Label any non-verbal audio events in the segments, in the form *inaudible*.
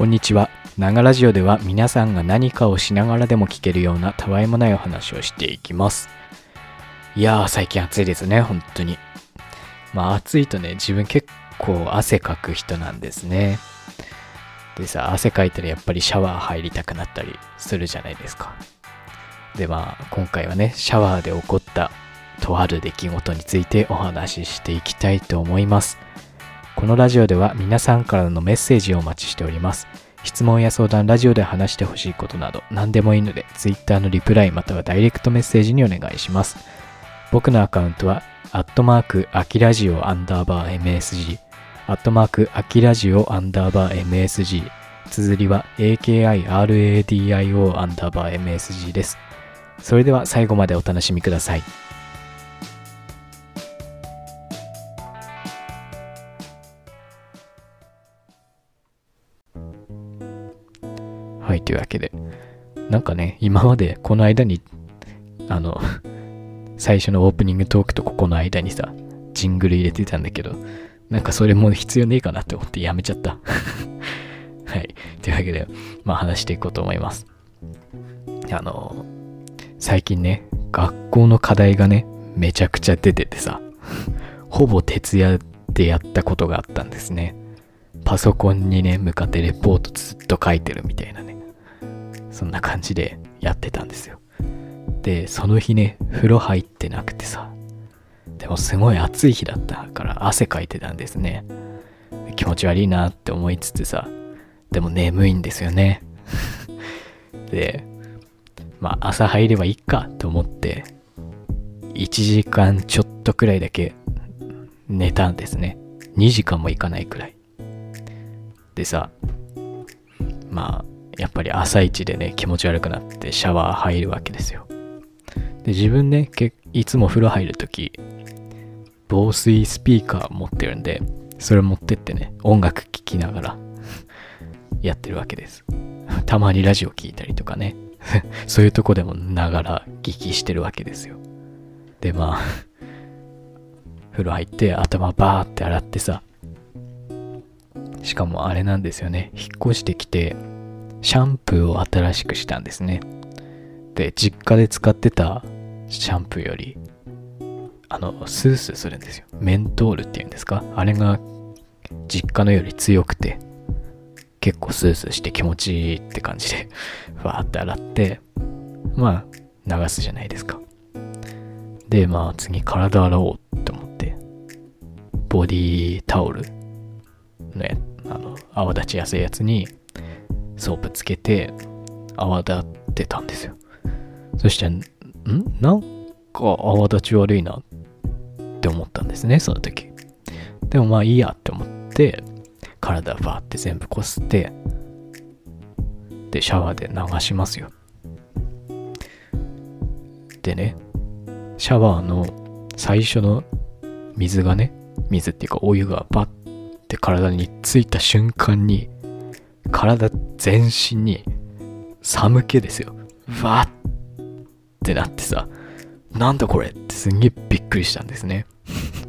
こんにちは。ながラジオでは皆さんが何かをしながらでも聞けるようなたわいもないお話をしていきます。いやー、最近暑いですね、本当に。まあ暑いとね、自分結構汗かく人なんですね。でさ、汗かいたらやっぱりシャワー入りたくなったりするじゃないですか。でまあ、今回はね、シャワーで起こったとある出来事についてお話ししていきたいと思います。このラジオでは皆さんからのメッセージをお待ちしております。質問や相談、ラジオで話してほしいことなど何でもいいので、Twitter のリプライまたはダイレクトメッセージにお願いします。僕のアカウントは、アットマーク、アキラジオアンダーバー MSG、アットマーク、アキラジオアンダーバー MSG、綴りは AKIRADIO アンダーバー MSG です。それでは最後までお楽しみください。はい、というわけで、なんかね、今までこの間に、あの、*laughs* 最初のオープニングトークとここの間にさ、ジングル入れてたんだけど、なんかそれも必要ねえかなって思ってやめちゃった。*laughs* はい。というわけで、まあ話していこうと思います。あの、最近ね、学校の課題がね、めちゃくちゃ出ててさ、*laughs* ほぼ徹夜でやったことがあったんですね。パソコンにね、向かってレポートずっと書いてるみたいな。そんな感じでやってたんですよ。で、その日ね、風呂入ってなくてさ、でもすごい暑い日だったから汗かいてたんですね。気持ち悪いなって思いつつさ、でも眠いんですよね。*laughs* で、まあ朝入ればいいかと思って、1時間ちょっとくらいだけ寝たんですね。2時間もいかないくらい。でさ、まあ、やっぱり朝一でね、気持ち悪くなってシャワー入るわけですよ。で、自分ね、けいつも風呂入るとき、防水スピーカー持ってるんで、それ持ってってね、音楽聴きながら *laughs* やってるわけです。*laughs* たまにラジオ聴いたりとかね、*laughs* そういうとこでもながら聞きしてるわけですよ。で、まあ、風呂入って頭バーって洗ってさ、しかもあれなんですよね、引っ越してきて、シャンプーを新しくしたんですね。で、実家で使ってたシャンプーより、あの、スースーするんですよ。メントールっていうんですか？あれが実家のより強くて、結構スースーして気持ちいいって感じで、*laughs* わーって洗って、まあ、流すじゃないですか。で、まあ、次体洗おうって思って、ボディタオルのや、あの、泡立ちやすいやつに、ソープつけて、泡立ってたんですよ。そして、ん？なんか泡立ち悪いなって思ったんですね、その時。でもまあいいやって思って、体バーって全部こすって、で、シャワーで流しますよ。でね、シャワーの最初の水がね、水っていうかお湯がバッて体についた瞬間に、体全身に寒気ですよ。わーってなってさ、なんだこれってすんげえびっくりしたんですね。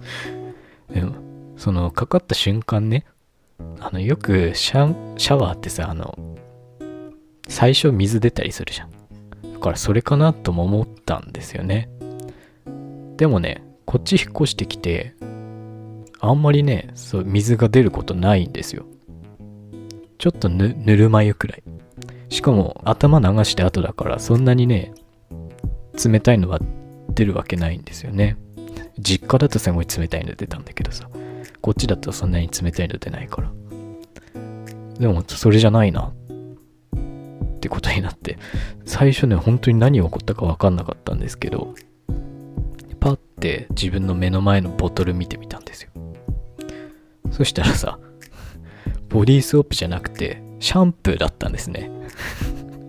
*laughs* でも、そのかかった瞬間ね、あの、よくシャシャワーってさ、あの、最初水出たりするじゃん。だからそれかなとも思ったんですよね。でもね、こっち引っ越してきて、あんまりね、そう、水が出ることないんですよ。ちょっとぬ、るま湯くらい。しかも、頭流して後だから、そんなにね、冷たいのは出るわけないんですよね。実家だとすごい冷たいの出たんだけどさ、こっちだとそんなに冷たいの出ないから。でも、それじゃないな。ってことになって、最初ね、本当に何が起こったか分かんなかったんですけど、パッて自分の目の前のボトル見てみたんですよ。そしたらさ、ボディーソープじゃなくて、シャンプーだったんですね。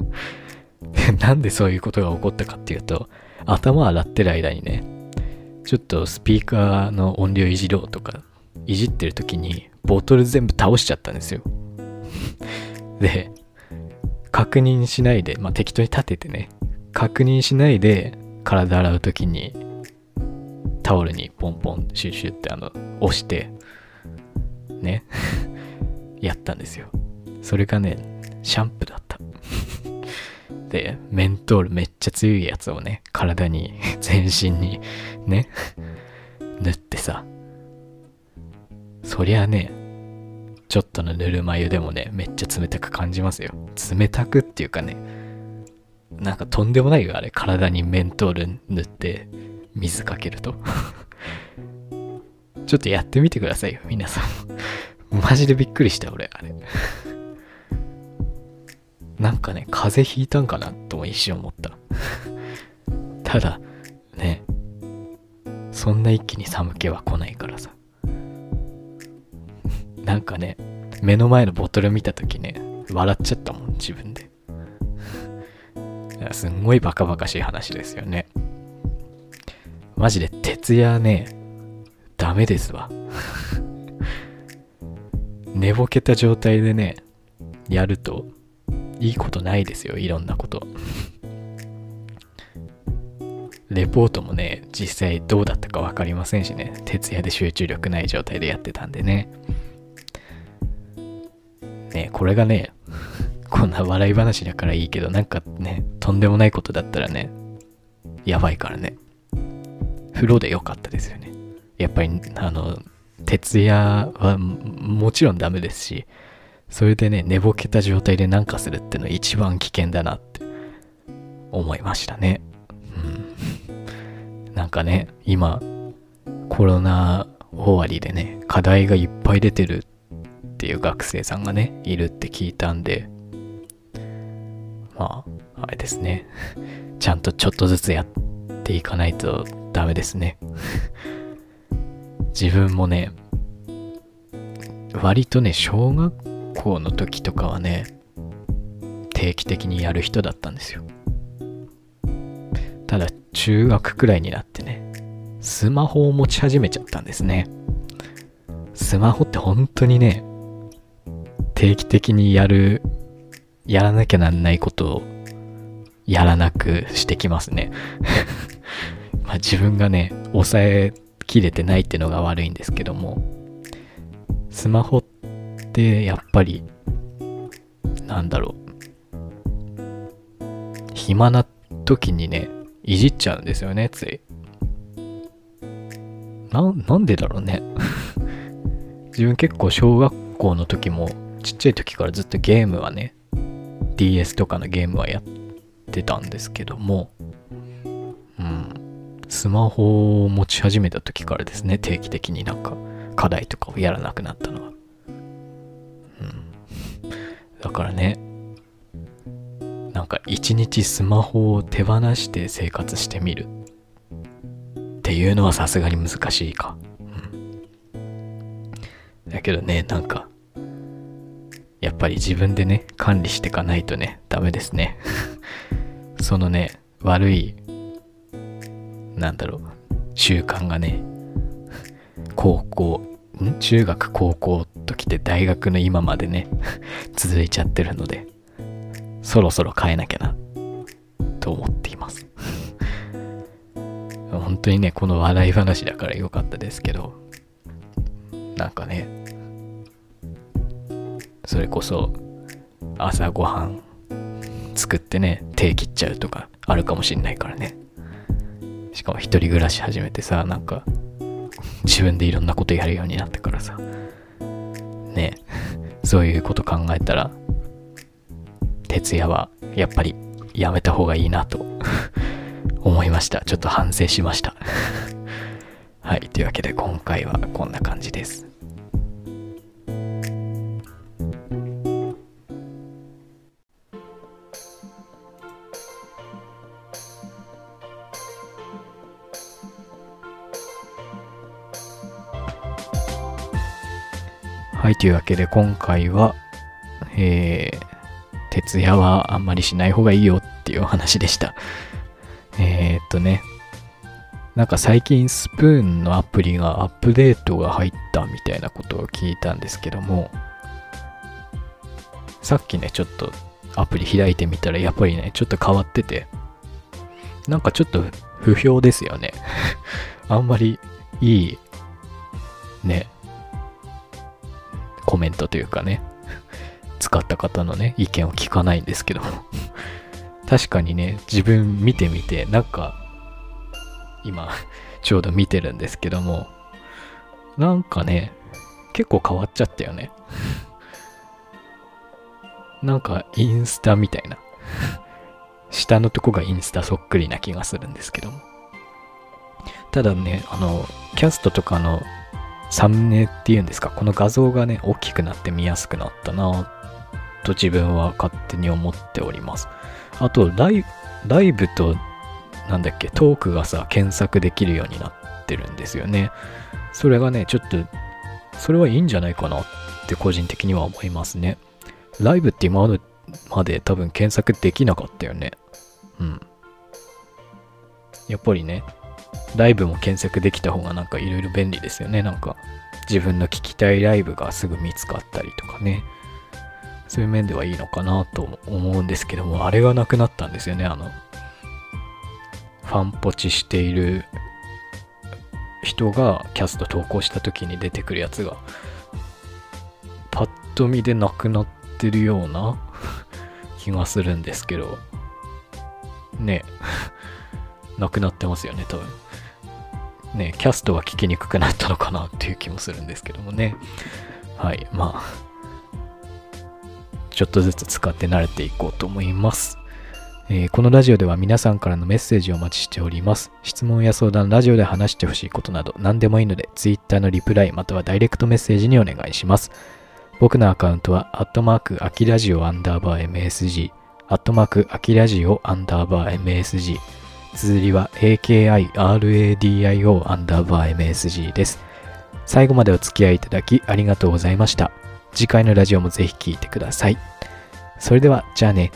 *laughs* なんでそういうことが起こったかっていうと、頭洗ってる間にね、ちょっとスピーカーの音量いじろうとか、いじってる時に、ボトル全部倒しちゃったんですよ。*laughs* で、確認しないで、まあ、適当に立ててね、確認しないで、体洗う時に、タオルにポンポンシュッシュってあの、押して、ね、やったんですよ。それがね、シャンプーだった。で、メントールめっちゃ強いやつをね、体に、*laughs* 全身に、ね、塗ってさ、そりゃね、ちょっとのぬるま湯でもね、めっちゃ冷たく感じますよ。冷たくっていうかね、なんかとんでもないよ、あれ。体にメントール塗って水かけると。*laughs* ちょっとやってみてくださいよ、皆さん。マジでびっくりした、俺、あれ。なんかね、風邪ひいたんかなとも一瞬思った。ただ、ね、そんな一気に寒気は来ないからさ。なんかね、目の前のボトル見た時ね、笑っちゃったもん、自分で。すんごいバカバカしい話ですよね。マジで徹夜ね、ダメですわ。寝ぼけた状態でね、やると、いいことないですよ、いろんなこと。*laughs* レポートもね、実際どうだったか分かりませんしね、徹夜で集中力ない状態でやってたんでね。ね、これがね、*laughs* こんな笑い話だからいいけど、なんかね、とんでもないことだったらね、やばいからね。風呂でよかったですよね。やっぱり、あの、徹夜はもちろんダメですし、それでね、寝ぼけた状態でなんかするってのは一番危険だなって思いましたね。うん。なんかね、今、コロナ終わりでね、課題がいっぱい出てるっていう学生さんがね、いるって聞いたんで、まあ、あれですね。ちゃんとちょっとずつやっていかないとダメですね。自分もね、割とね、小学校の時とかはね、定期的にやる人だったんですよ。ただ、中学くらいになってね、スマホを持ち始めちゃったんですね。スマホって本当にね、定期的にやる、やらなきゃなんないことをやらなくしてきますね。*laughs* まあ自分がね、抑えきれてないってのが悪いんですけども、スマホっで、やっぱり、なんだろう。暇な時にね、いじっちゃうんですよね、つい。な、んでだろうね。*laughs* 自分結構小学校の時も、ちっちゃい時からずっとゲームはね、DS とかのゲームはやってたんですけども、スマホを持ち始めた時からですね、定期的になんか課題とかをやらなくなったのは。うんだからね、なんか一日スマホを手放して生活してみるっていうのはさすがに難しいか。うん。だけどね、なんか、やっぱり自分でね、管理していかないとね、ダメですね。*laughs* そのね、悪い、なんだろう、習慣がね、高校、ん？中学、高校ときて大学の今までね、続いちゃってるので、そろそろ変えなきゃな、と思っています。本当にね、この笑い話だから良かったですけど、なんかね、それこそ、朝ごはん作ってね、手切っちゃうとかあるかもしんないからね。しかも一人暮らし始めてさ、なんか、自分でいろんなことやるようになってからさ、ね、そういうこと考えたら、徹夜はやっぱりやめた方がいいなと思いました。ちょっと反省しましたはい、というわけで今回はこんな感じです。はい、というわけで今回は、えー、徹夜はあんまりしない方がいいよっていうお話でした。*laughs* えー、っとね、なんか最近スプーンのアプリがアップデートが入ったみたいなことを聞いたんですけども、さっきね、ちょっとアプリ開いてみたらやっぱりね、ちょっと変わってて、なんかちょっと不評ですよね。*laughs* あんまりいい、ね、コメントというかね、使った方のね、意見を聞かないんですけど。確かにね、自分見てみて、なんか、今、ちょうど見てるんですけども、なんかね、結構変わっちゃったよね。なんかインスタみたいな。下のとこがインスタそっくりな気がするんですけども。ただね、あの、キャストとかのサムネっていうんですか、この画像がね、大きくなって見やすくなったなと自分は勝手に思っております。あとライ、ライブと、なんだっけ、トークがさ、検索できるようになってるんですよね。それがね、ちょっと、それはいいんじゃないかなって個人的には思いますね。ライブって今まで多分検索できなかったよね。うん。やっぱりね、ライブも検索できた方がなんかいろいろ便利ですよね。なんか自分の聞きたいライブがすぐ見つかったりとかね。そういう面ではいいのかなと思うんですけども、あれがなくなったんですよね。あの、ファンポチしている人がキャスト投稿した時に出てくるやつが、パッと見でなくなってるような *laughs* 気がするんですけど、ね、*laughs* なくなってますよね、多分。ね、キャストは聞きにくくなったのかなっていう気もするんですけどもね。はい、まあ、ちょっとずつ使って慣れていこうと思います。えー、このラジオでは皆さんからのメッセージをお待ちしております。質問や相談、ラジオで話してほしいことなど何でもいいので、Twitter のリプライまたはダイレクトメッセージにお願いします。僕のアカウントは、アットマーク、アキラジオアンダーバー MSG、アットマーク、アキラジオアンダーバー MSG、綴りは AKIRADIO アンダーバー MSG です。最後までお付き合いいただきありがとうございました。次回のラジオもぜひ聴いてください。それでは、じゃあね。